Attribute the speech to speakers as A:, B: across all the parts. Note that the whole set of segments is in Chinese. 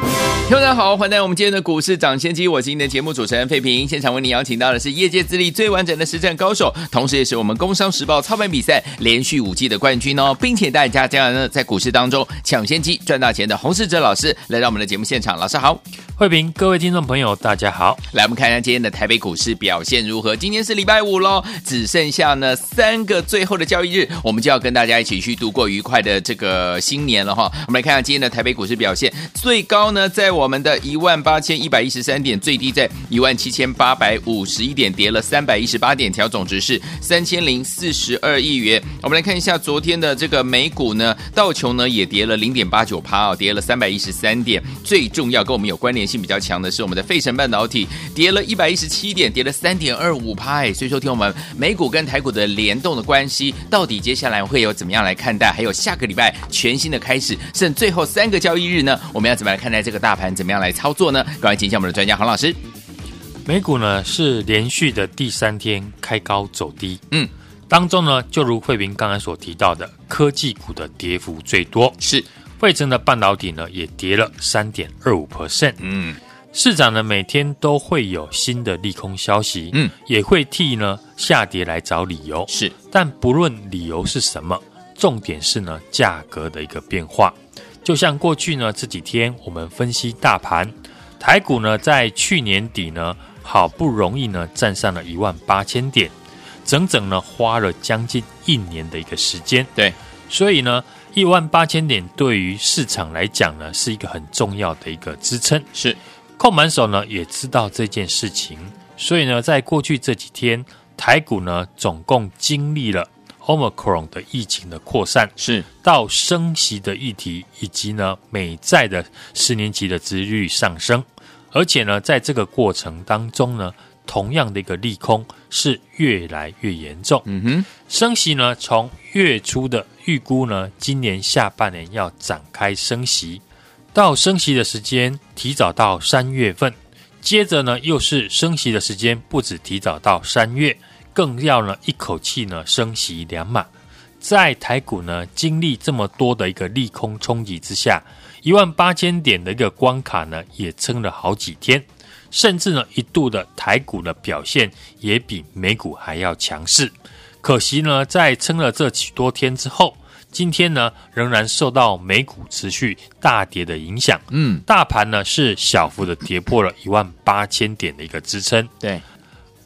A: 听众大家好，欢迎来到我们今天的股市涨先机，我是您的节目主持人费平。现场为您邀请到的是业界资历最完整的实战高手，同时也是我们工商时报操盘比赛连续五季的冠军哦，并且大家将来呢在股市当中抢先机赚大钱的洪世哲老师来到我们的节目现场，老师好，
B: 费平，各位听众朋友大家好，
A: 来我们看一下今天的台北股市表现如何？今天是礼拜五喽，只剩下呢三个最后的交易日，我们就要跟大家一起去度过愉快的这个新年了哈。我们来看一下今天的台北股市表现，最高呢在。我们的一万八千一百一十三点，最低在一万七千八百五十一点，跌了三百一十八点，调总值是三千零四十二亿元。我们来看一下昨天的这个美股呢，道琼呢也跌了零点八九趴哦，跌了三百一十三点。最重要跟我们有关联性比较强的是我们的费城半导体，跌了一百一十七点，跌了三点二五趴。所以说，听我们美股跟台股的联动的关系，到底接下来会有怎么样来看待？还有下个礼拜全新的开始，剩最后三个交易日呢，我们要怎么来看待这个大盘？怎么样来操作呢？赶快请下我们的专家黄老师。
B: 美股呢是连续的第三天开高走低，
A: 嗯，
B: 当中呢就如慧平刚才所提到的，科技股的跌幅最多，
A: 是
B: 费城的半导体呢也跌了三点二五 percent，
A: 嗯，
B: 市场呢每天都会有新的利空消息，
A: 嗯，
B: 也会替呢下跌来找理由，
A: 是，
B: 但不论理由是什么，重点是呢价格的一个变化。就像过去呢这几天我们分析大盘，台股呢在去年底呢好不容易呢站上了一万八千点，整整呢花了将近一年的一个时间。
A: 对，
B: 所以呢一万八千点对于市场来讲呢是一个很重要的一个支撑。
A: 是，
B: 控盘手呢也知道这件事情，所以呢在过去这几天台股呢总共经历了。Omicron 的疫情的扩散
A: 是
B: 到升息的议题，以及呢美债的十年期的殖利率上升，而且呢在这个过程当中呢，同样的一个利空是越来越严重。
A: 嗯哼，
B: 升息呢从月初的预估呢，今年下半年要展开升息，到升息的时间提早到三月份，接着呢又是升息的时间不止提早到三月。更要呢一口气呢升息两码，在台股呢经历这么多的一个利空冲击之下，一万八千点的一个关卡呢也撑了好几天，甚至呢一度的台股的表现也比美股还要强势。可惜呢在撑了这许多天之后，今天呢仍然受到美股持续大跌的影响，
A: 嗯，
B: 大盘呢是小幅的跌破了一万八千点的一个支撑，
A: 对。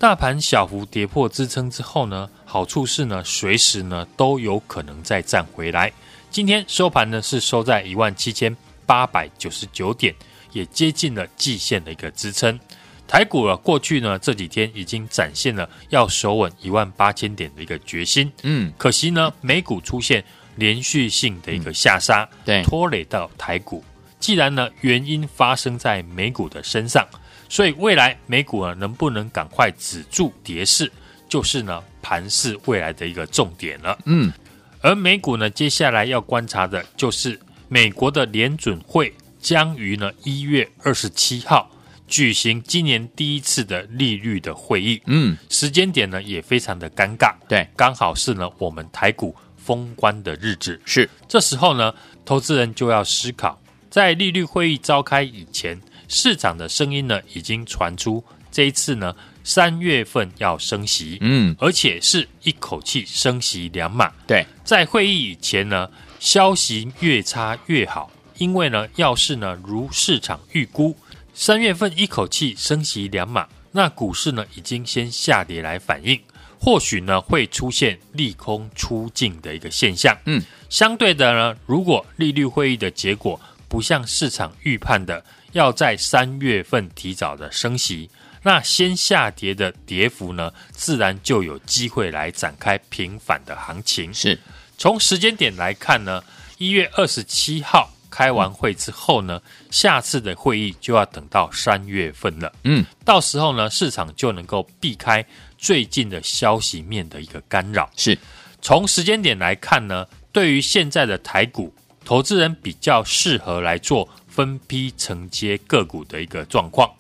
B: 大盘小幅跌破支撑之后呢，好处是呢，随时呢都有可能再站回来。今天收盘呢是收在一万七千八百九十九点，也接近了季线的一个支撑。台股啊，过去呢这几天已经展现了要守稳一万八千点的一个决心。
A: 嗯，
B: 可惜呢，美股出现连续性的一个下杀，
A: 嗯、对，
B: 拖累到台股。既然呢原因发生在美股的身上。所以未来美股啊能不能赶快止住跌势，就是呢盘势未来的一个重点了。
A: 嗯，
B: 而美股呢接下来要观察的就是美国的联准会将于呢一月二十七号举行今年第一次的利率的会议。
A: 嗯，
B: 时间点呢也非常的尴尬。
A: 对，
B: 刚好是呢我们台股封关的日子。
A: 是，
B: 这时候呢投资人就要思考，在利率会议召开以前。市场的声音呢，已经传出这一次呢，三月份要升息，
A: 嗯，
B: 而且是一口气升息两码。
A: 对，
B: 在会议以前呢，消息越差越好，因为呢，要是呢如市场预估，三月份一口气升息两码，那股市呢已经先下跌来反应，或许呢会出现利空出尽的一个现象。
A: 嗯，
B: 相对的呢，如果利率会议的结果不像市场预判的。要在三月份提早的升息，那先下跌的跌幅呢，自然就有机会来展开平反的行情。
A: 是，
B: 从时间点来看呢，一月二十七号开完会之后呢，下次的会议就要等到三月份了。
A: 嗯，
B: 到时候呢，市场就能够避开最近的消息面的一个干扰。
A: 是，
B: 从时间点来看呢，对于现在的台股，投资人比较适合来做分批承接个股的一个状况。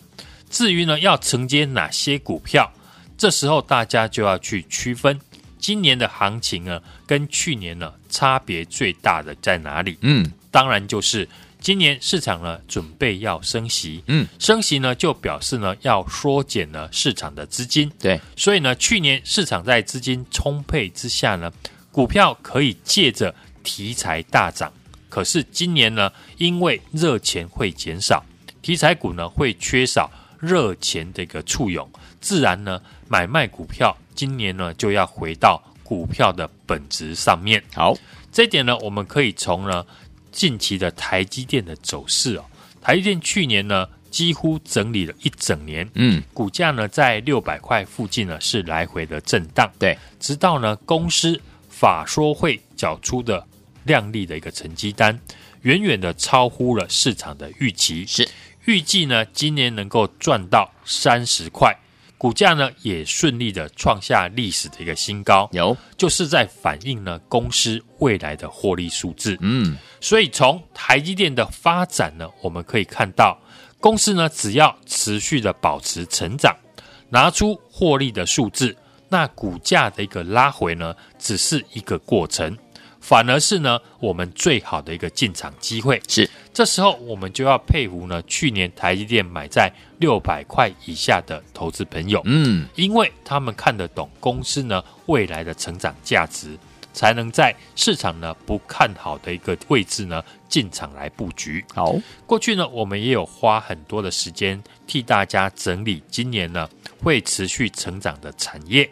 B: 至于呢，要承接哪些股票，这时候大家就要去区分。今年的行情呢，跟去年呢差别最大的在哪里？
A: 嗯，
B: 当然就是今年市场呢准备要升息，
A: 嗯，
B: 升息呢就表示呢要缩减呢市场的资金，
A: 对，
B: 所以呢去年市场在资金充沛之下呢，股票可以借着题材大涨，可是今年呢因为热钱会减少，题材股呢会缺少热钱的一个簇拥，自然呢买卖股票。今年呢，就要回到股票的本质上面。
A: 好，
B: 这一点呢，我们可以从呢近期的台积电的走势哦。台积电去年呢，几乎整理了一整年，
A: 嗯，
B: 股价呢在六百块附近呢是来回的震荡。
A: 对，
B: 直到呢公司法说会缴出的亮丽的一个成绩单，远远的超乎了市场的预期。
A: 是
B: 预计呢今年能够赚到三十块。股价呢也顺利的创下历史的一个新高，
A: 有
B: 就是在反映呢公司未来的获利数字。
A: 嗯，
B: 所以从台积电的发展呢，我们可以看到，公司呢只要持续的保持成长，拿出获利的数字，那股价的一个拉回呢，只是一个过程。反而是呢，我们最好的一个进场机会
A: 是。
B: 这时候我们就要佩服呢，去年台积电买在六百块以下的投资朋友，
A: 嗯，
B: 因为他们看得懂公司呢未来的成长价值，才能在市场呢不看好的一个位置呢进场来布局。
A: 好，
B: 过去呢我们也有花很多的时间替大家整理今年呢会持续成长的产业，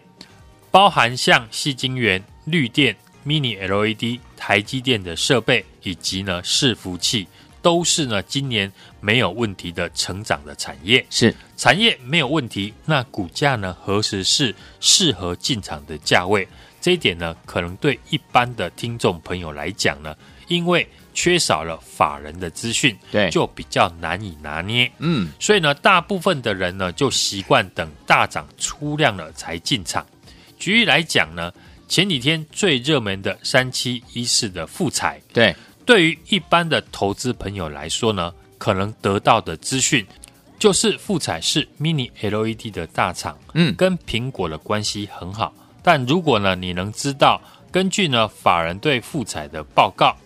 B: 包含像细晶圆、绿电。Mini LED、台积电的设备以及呢伺服器，都是呢今年没有问题的成长的产业。
A: 是
B: 产业没有问题，那股价呢何时是适合进场的价位？这一点呢，可能对一般的听众朋友来讲呢，因为缺少了法人的资讯，
A: 对，
B: 就比较难以拿捏。
A: 嗯，
B: 所以呢，大部分的人呢就习惯等大涨出量了才进场。举例来讲呢。前几天最热门的三七一四的富彩，
A: 对，
B: 对于一般的投资朋友来说呢，可能得到的资讯就是富彩是 Mini LED 的大厂，
A: 嗯，
B: 跟苹果的关系很好。但如果呢，你能知道，根据呢法人对富彩的报告，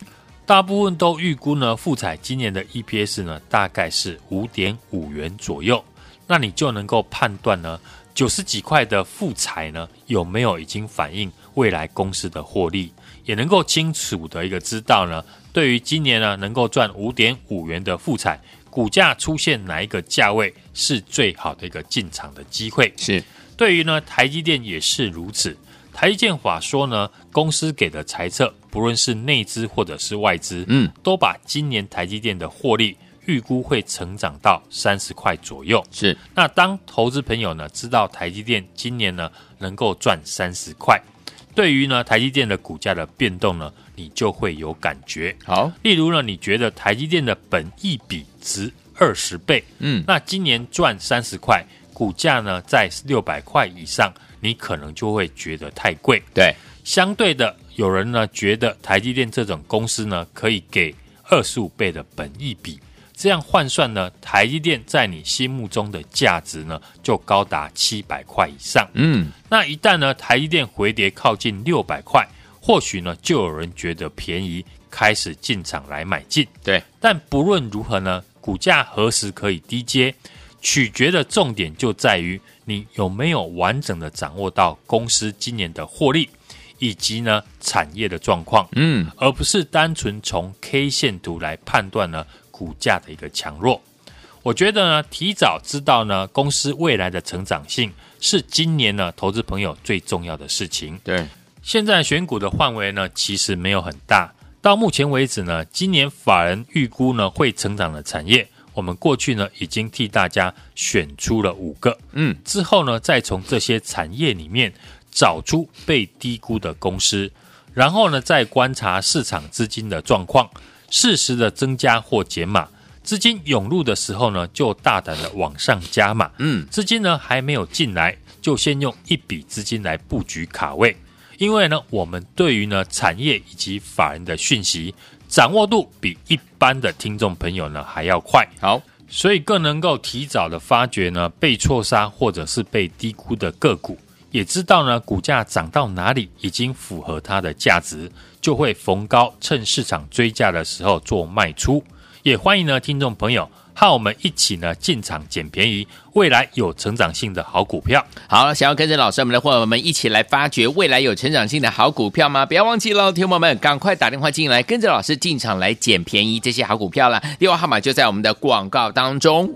B: 大部分都预估呢富彩今年的 EPS 呢大概是五点五元左右，那你就能够判断呢。九十几块的富彩呢，有没有已经反映未来公司的获利？也能够清楚的一个知道呢，对于今年呢能够赚五点五元的复彩，股价出现哪一个价位是最好的一个进场的机会？
A: 是。
B: 对于呢台积电也是如此。台积电法说呢，公司给的财测，不论是内资或者是外资，
A: 嗯，
B: 都把今年台积电的获利。预估会成长到三十块左右。
A: 是，
B: 那当投资朋友呢知道台积电今年呢能够赚三十块，对于呢台积电的股价的变动呢，你就会有感觉。
A: 好，
B: 例如呢，你觉得台积电的本益比值二十倍，
A: 嗯，
B: 那今年赚三十块，股价呢在六百块以上，你可能就会觉得太贵。
A: 对，
B: 相对的，有人呢觉得台积电这种公司呢可以给二十五倍的本益比。这样换算呢，台积电在你心目中的价值呢，就高达七百块以上。
A: 嗯，
B: 那一旦呢，台积电回跌靠近六百块，或许呢，就有人觉得便宜，开始进场来买进。
A: 对，
B: 但不论如何呢，股价何时可以低接，取决的重点就在于你有没有完整的掌握到公司今年的获利，以及呢产业的状况。
A: 嗯，
B: 而不是单纯从 K 线图来判断呢。股价的一个强弱，我觉得呢，提早知道呢，公司未来的成长性是今年呢，投资朋友最重要的事情。
A: 对，
B: 现在选股的范围呢，其实没有很大。到目前为止呢，今年法人预估呢会成长的产业，我们过去呢已经替大家选出了五个。
A: 嗯，
B: 之后呢，再从这些产业里面找出被低估的公司，然后呢，再观察市场资金的状况。适时的增加或减码，资金涌入的时候呢，就大胆的往上加码。
A: 嗯，
B: 资金呢还没有进来，就先用一笔资金来布局卡位。因为呢，我们对于呢产业以及法人的讯息掌握度比一般的听众朋友呢还要快，
A: 好，
B: 所以更能够提早的发掘呢被错杀或者是被低估的个股，也知道呢股价涨到哪里已经符合它的价值，就会逢高趁市场追价的时候做卖出。也欢迎呢听众朋友。和我们一起呢进场捡便宜，未来有成长性的好股票。
A: 好，想要跟着老师我们的伙伴们一起来发掘未来有成长性的好股票吗？不要忘记了，听众们赶快打电话进来，跟着老师进场来捡便宜这些好股票了。电话号码就在我们的广告当中。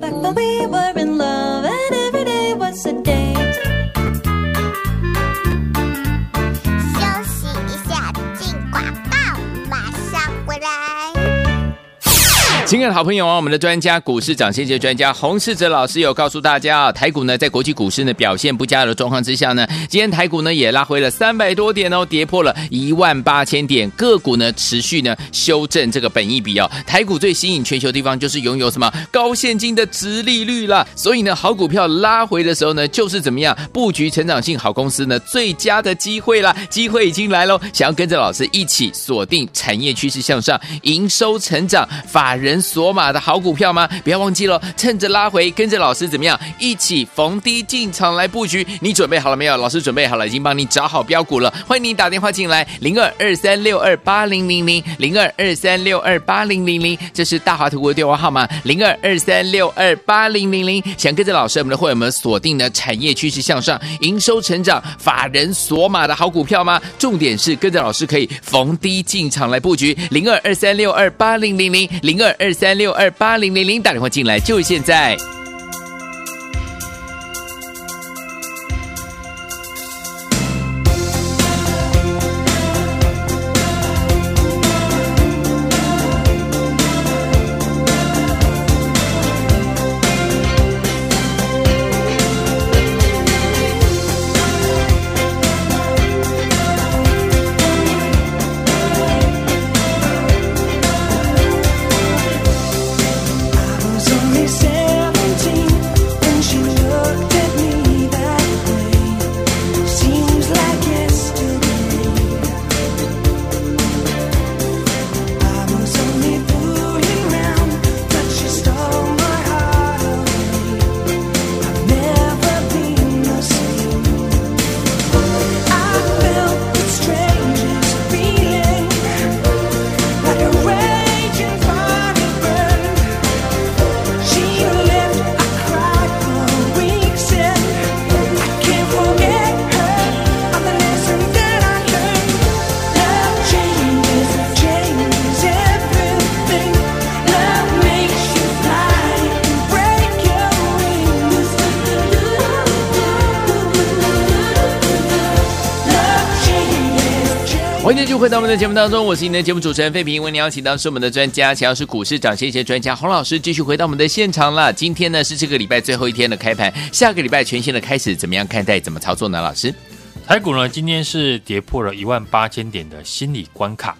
A: 亲爱的好朋友啊，我们的专家股市涨先机专家洪世哲老师有告诉大家啊，台股呢在国际股市呢表现不佳的状况之下呢，今天台股呢也拉回了三百多点哦，跌破了一万八千点，个股呢持续呢修正这个本益比哦。台股最吸引全球地方就是拥有什么高现金的殖利率啦，所以呢好股票拉回的时候呢，就是怎么样布局成长性好公司呢最佳的机会啦，机会已经来喽，想要跟着老师一起锁定产业趋势向上、营收成长、法人。锁码的好股票吗？不要忘记了，趁着拉回，跟着老师怎么样，一起逢低进场来布局。你准备好了没有？老师准备好了，已经帮你找好标股了。欢迎你打电话进来，零二二三六二八零零零，零二二三六二八零零零，这是大华图的电话号码，零二二三六二八零零零。想跟着老师，我们的会员们锁定的产业趋势向上、营收成长、法人锁码的好股票吗？重点是跟着老师可以逢低进场来布局，零二二三六二八零零零，零二二。二三六二八零零零，打电话进来就是现在。回到我们的节目当中，我是您的节目主持人费平。为您邀请到是我们的专家，乔是股市涨先机专家洪老师，继续回到我们的现场了。今天呢是这个礼拜最后一天的开盘，下个礼拜全新的开始，怎么样看待？怎么操作呢？老师，
B: 台股呢今天是跌破了一万八千点的心理关卡。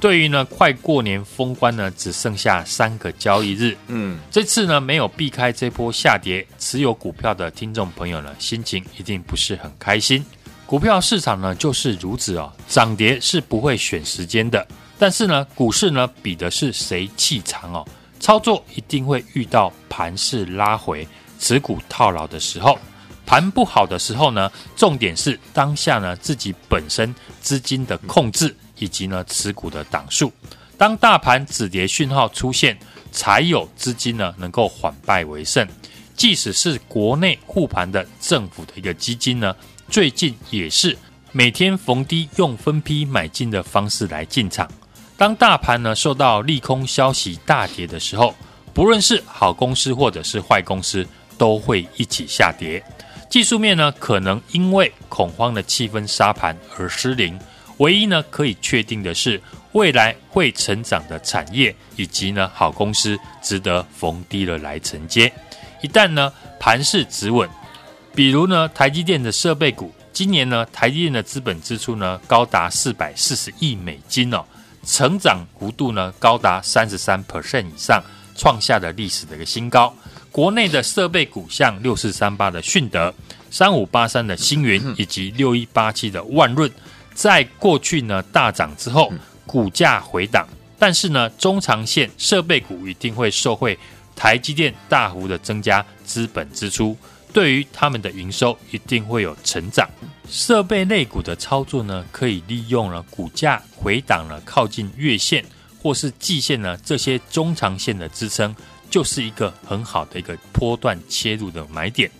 B: 对于呢快过年封关呢，只剩下三个交易日，嗯，这次呢没有避开这波下跌，持有股票的听众朋友呢心情一定不是很开心。股票市场呢就是如此哦，涨跌是不会选时间的，但是呢，股市呢比的是谁气长哦，操作一定会遇到盘势拉回、持股套牢的时候，盘不好的时候呢，重点是当下呢自己本身资金的控制以及呢持股的档数，当大盘止跌讯号出现，才有资金呢能够反败为胜，即使是国内护盘的政府的一个基金呢。最近也是每天逢低用分批买进的方式来进场。当大盘呢受到利空消息大跌的时候，不论是好公司或者是坏公司，都会一起下跌。技术面呢可能因为恐慌的气氛杀盘而失灵。唯一呢可以确定的是，未来会成长的产业以及呢好公司值得逢低的来承接。一旦呢盘势止稳。比如呢，台积电的设备股，今年呢，台积电的资本支出呢高达四百四十亿美金哦，成长幅度呢高达三十三 percent 以上，创下了历史的一个新高。国内的设备股像六四三八的迅德、三五八三的星云以及六一八七的万润，在过去呢大涨之后，股价回档，但是呢中长线设备股一定会受惠台积电大幅的增加资本支出，对于他们的营收一定会有成长。设备类股的操作呢，可以利用了股价回档了靠近月线或是季线呢这些中长线的支撑。就是一个很好的一个波段切入的买点。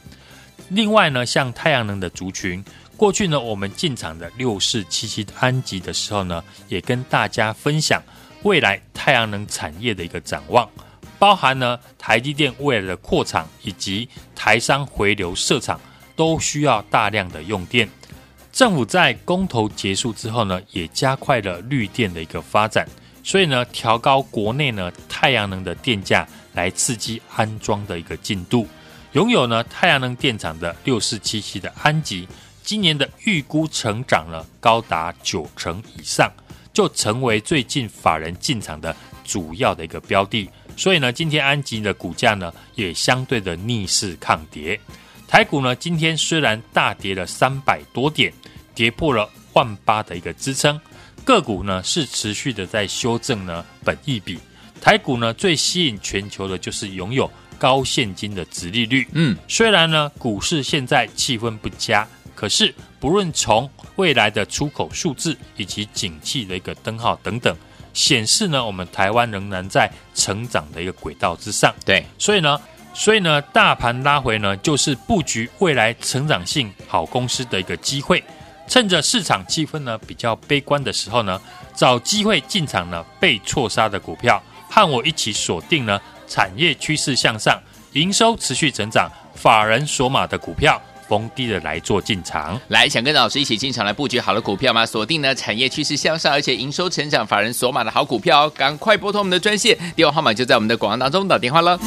B: 另外呢，像太阳能的族群，过去呢我们进场的六四七七安吉的时候呢，也跟大家分享未来太阳能产业的一个展望，包含呢台积电未来的扩厂以及台商回流设厂，都需要大量的用电。政府在公投结束之后呢，也加快了绿电的一个发展，所以呢调高国内呢太阳能的电价。来刺激安装的一个进度，拥有呢太阳能电厂的六四七七的安吉，今年的预估成长了高达九成以上，就成为最近法人进场的主要的一个标的。所以呢，今天安吉的股价呢也相对的逆势抗跌。台股呢今天虽然大跌了三百多点，跌破了万八的一个支撑，个股呢是持续的在修正呢本益比。台股呢，最吸引全球的就是拥有高现金的值利率。嗯，虽然呢，股市现在气氛不佳，可是不论从未来的出口数字以及景气的一个灯号等等，显示呢，我们台湾仍然在成长的一个轨道之上。
A: 对，
B: 所以呢，所以呢，大盘拉回呢，就是布局未来成长性好公司的一个机会。趁着市场气氛呢比较悲观的时候呢，找机会进场呢被错杀的股票。和我一起锁定呢，产业趋势向上，营收持续成长，法人锁码的股票，逢低的来做进场。
A: 来，想跟老师一起进场来布局好的股票吗？锁定呢产业趋势向上，而且营收成长，法人锁码的好股票，赶快拨通我们的专线，电话号码就在我们的广告当中，打电话了。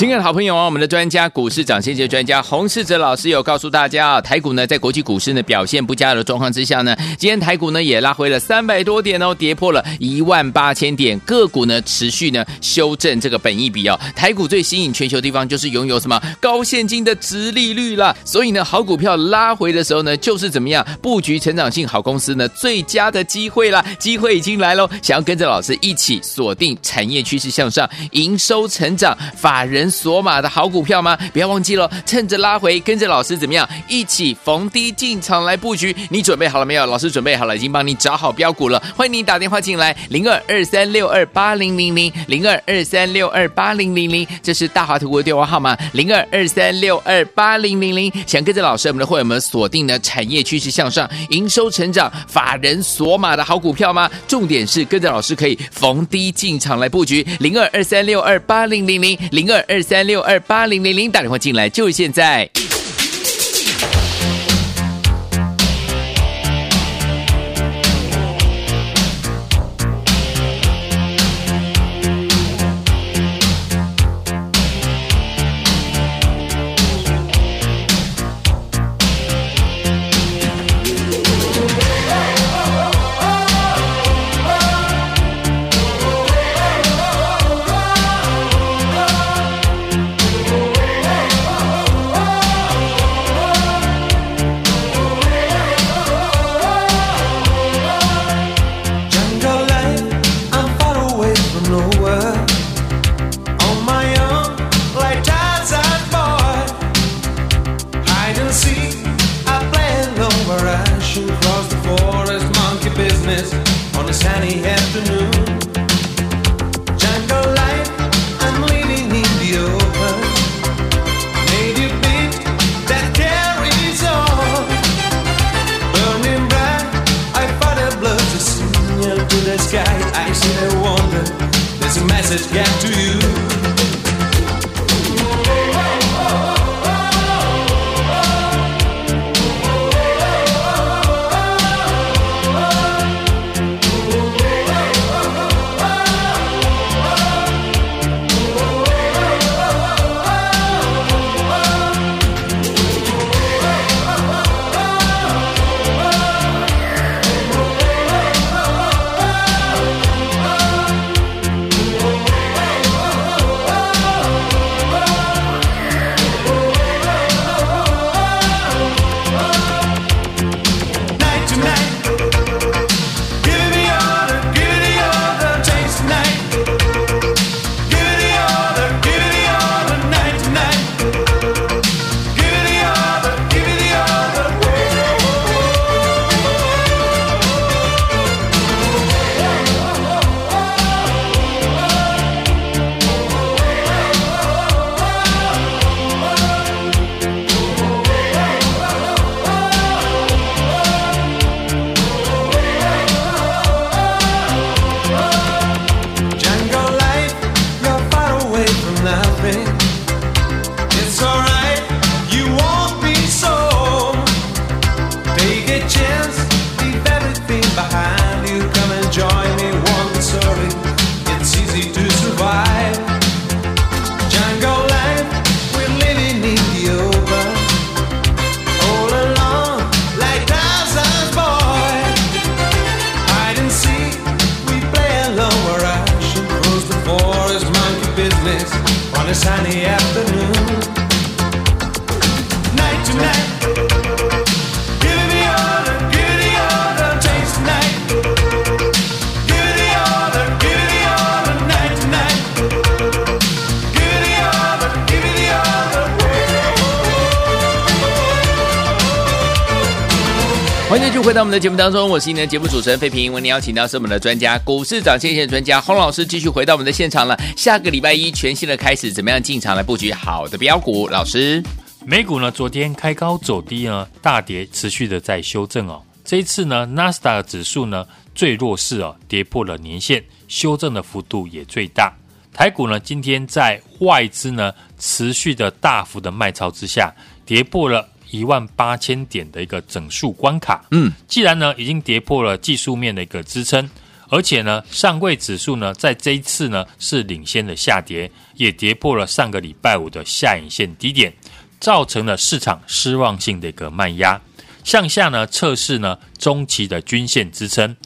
A: 亲爱的好朋友啊，我们的专家股市涨先机专家洪世哲老师有告诉大家啊，台股呢在国际股市呢表现不佳的状况之下呢，今天台股呢也拉回了三百多点哦，跌破了一万八千点，个股呢持续呢修正这个本益比哦。台股最吸引全球地方就是拥有什么高现金的殖利率了，所以呢好股票拉回的时候呢，就是怎么样布局成长性好公司呢最佳的机会啦，机会已经来喽，想要跟着老师一起锁定产业趋势向上，营收成长，法人。锁码的好股票吗？不要忘记了，趁着拉回，跟着老师怎么样，一起逢低进场来布局。你准备好了没有？老师准备好了，已经帮你找好标股了。欢迎你打电话进来，零二二三六二八零零零，零二二三六二八零零零，这是大华图的电话号码，零二二三六二八零零零。想跟着老师，我们的会员们锁定的产业趋势向上，营收成长，法人锁码的好股票吗？重点是跟着老师可以逢低进场来布局，零二二三六二八零零零，零二二。三六二八零零零，打电话进来就是现在。回到我们的节目当中，我是您的节目主持人费平。为您邀请到是我们的专家，股市涨先线专家洪老师，继续回到我们的现场了。下个礼拜一全新的开始，怎么样进场来布局好的标股？老师，
B: 美股呢，昨天开高走低呢，大跌，持续的在修正哦。这一次呢，纳斯达克指数呢最弱势哦，跌破了年线，修正的幅度也最大。台股呢，今天在外资呢持续的大幅的卖超之下，跌破了。一万八千点的一个整数关卡，
A: 嗯，
B: 既然呢已经跌破了技术面的一个支撑，而且呢上柜指数呢在这一次呢是领先的下跌，也跌破了上个礼拜五的下影线低点，造成了市场失望性的一个卖压，向下呢测试呢中期的均线支撑，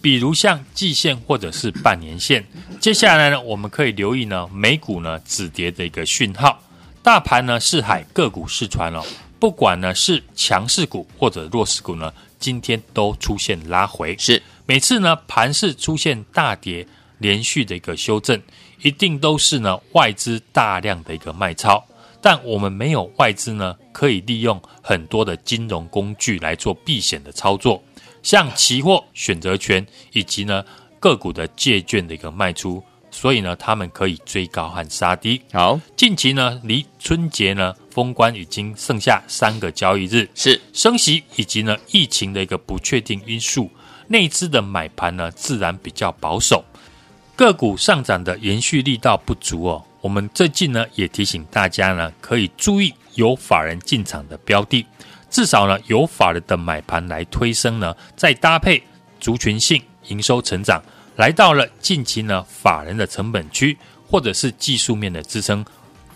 B: 比如像季线或者是半年线。接下来呢我们可以留意呢美股呢止跌的一个讯号，大盘呢是海，个股是船哦。不管呢是强势股或者弱势股呢，今天都出现拉回。
A: 是
B: 每次呢盘势出现大跌，连续的一个修正，一定都是呢外资大量的一个卖超。但我们没有外资呢，可以利用很多的金融工具来做避险的操作，像期货、选择权以及呢个股的借券的一个卖出。所以呢，他们可以追高和杀低。
A: 好，
B: 近期呢，离春节呢封关已经剩下三个交易日，
A: 是
B: 升息以及呢疫情的一个不确定因素，内资的买盘呢自然比较保守，个股上涨的延续力道不足哦。我们最近呢也提醒大家呢，可以注意有法人进场的标的，至少呢有法人的买盘来推升呢，再搭配族群性营收成长。来到了近期呢，法人的成本区或者是技术面的支撑，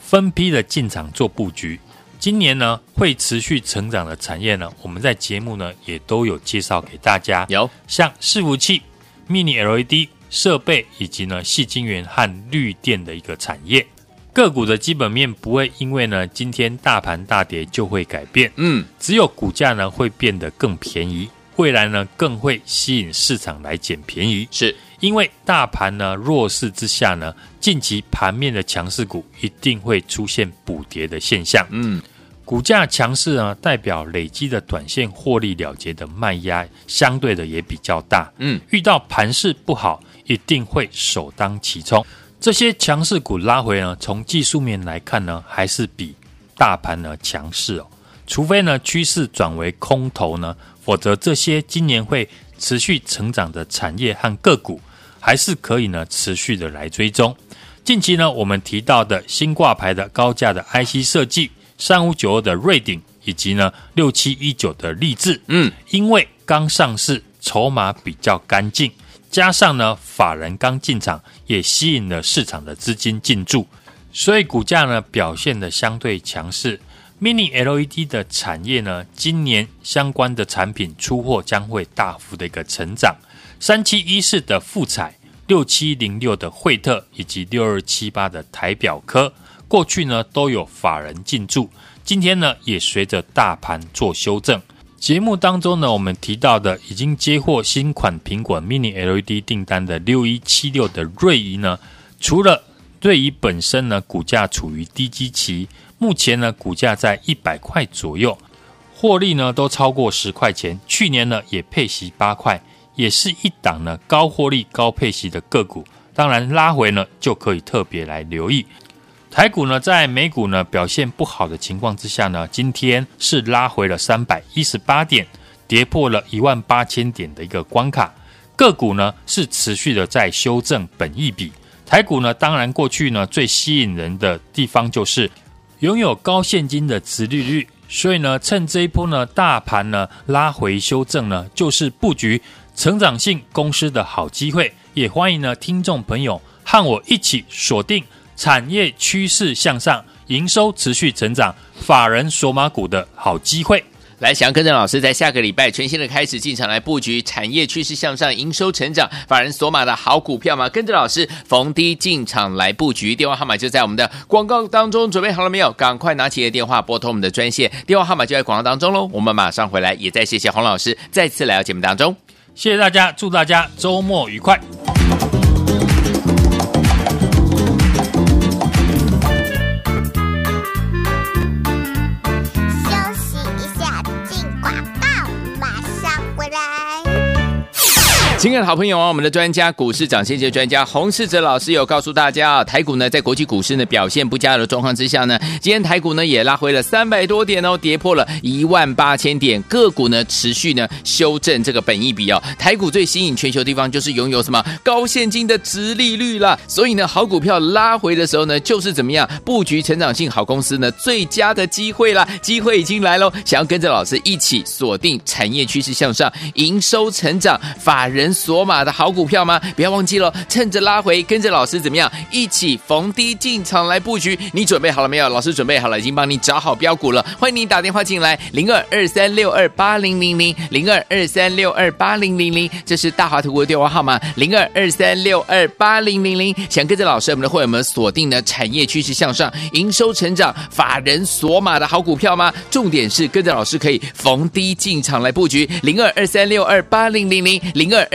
B: 分批的进场做布局。今年呢，会持续成长的产业呢，我们在节目呢也都有介绍给大家。
A: 有
B: 像伺服器、Mini LED 设备以及呢细晶圆和绿电的一个产业，个股的基本面不会因为呢今天大盘大跌就会改变。
A: 嗯，
B: 只有股价呢会变得更便宜，未来呢更会吸引市场来捡便宜。
A: 是。
B: 因为大盘呢弱势之下呢，近期盘面的强势股一定会出现补跌的现象。
A: 嗯，
B: 股价强势呢，代表累积的短线获利了结的卖压相对的也比较大。
A: 嗯，
B: 遇到盘势不好，一定会首当其冲。这些强势股拉回呢，从技术面来看呢，还是比大盘呢强势哦。除非呢趋势转为空头呢，否则这些今年会持续成长的产业和个股。还是可以呢，持续的来追踪。近期呢，我们提到的新挂牌的高价的 IC 设计，三五九二的瑞鼎，以及呢六七一九的立志，
A: 嗯，
B: 因为刚上市，筹码比较干净，加上呢法人刚进场，也吸引了市场的资金进驻，所以股价呢表现的相对强势。Mini LED 的产业呢，今年相关的产品出货将会大幅的一个成长。三七一四的富采，六七零六的惠特，以及六二七八的台表科，过去呢都有法人进驻，今天呢也随着大盘做修正。节目当中呢，我们提到的已经接获新款苹果 Mini LED 订单的六一七六的瑞仪呢，除了瑞仪本身呢股价处于低基期，目前呢股价在一百块左右，获利呢都超过十块钱，去年呢也配息八块。也是一档呢高获利高配息的个股，当然拉回呢就可以特别来留意。台股呢在美股呢表现不好的情况之下呢，今天是拉回了三百一十八点，跌破了一万八千点的一个关卡。个股呢是持续的在修正本益比。台股呢当然过去呢最吸引人的地方就是拥有高现金的殖利率，所以呢趁这一波呢大盘呢拉回修正呢，就是布局。成长性公司的好机会，也欢迎呢听众朋友和我一起锁定产业趋势向上、营收持续成长、法人索马股的好机会。
A: 来，想要跟着老师在下个礼拜全新的开始进场来布局产业趋势向上、营收成长、法人锁码的好股票吗？跟着老师逢低进场来布局，电话号码就在我们的广告当中，准备好了没有？赶快拿起你的电话拨通我们的专线，电话号码就在广告当中喽。我们马上回来，也再谢谢洪老师再次来到节目当中，
B: 谢谢大家，祝大家周末愉快。
A: 亲爱的好朋友啊，我们的专家股市涨先机专家洪世哲老师有告诉大家啊，台股呢在国际股市呢表现不佳的状况之下呢，今天台股呢也拉回了三百多点哦，跌破了一万八千点，个股呢持续呢修正这个本益比哦。台股最吸引全球的地方就是拥有什么高现金的殖利率啦，所以呢好股票拉回的时候呢，就是怎么样布局成长性好公司呢最佳的机会啦，机会已经来喽，想要跟着老师一起锁定产业趋势向上、营收成长、法人。锁码的好股票吗？不要忘记了，趁着拉回，跟着老师怎么样，一起逢低进场来布局。你准备好了没有？老师准备好了，已经帮你找好标股了。欢迎你打电话进来，零二二三六二八零零零，零二二三六二八零零零，这是大华图的电话号码，零二二三六二八零零零。想跟着老师，我们的会员们锁定的产业趋势向上、营收成长、法人锁码的好股票吗？重点是跟着老师可以逢低进场来布局，零二二三六二八零零零，零二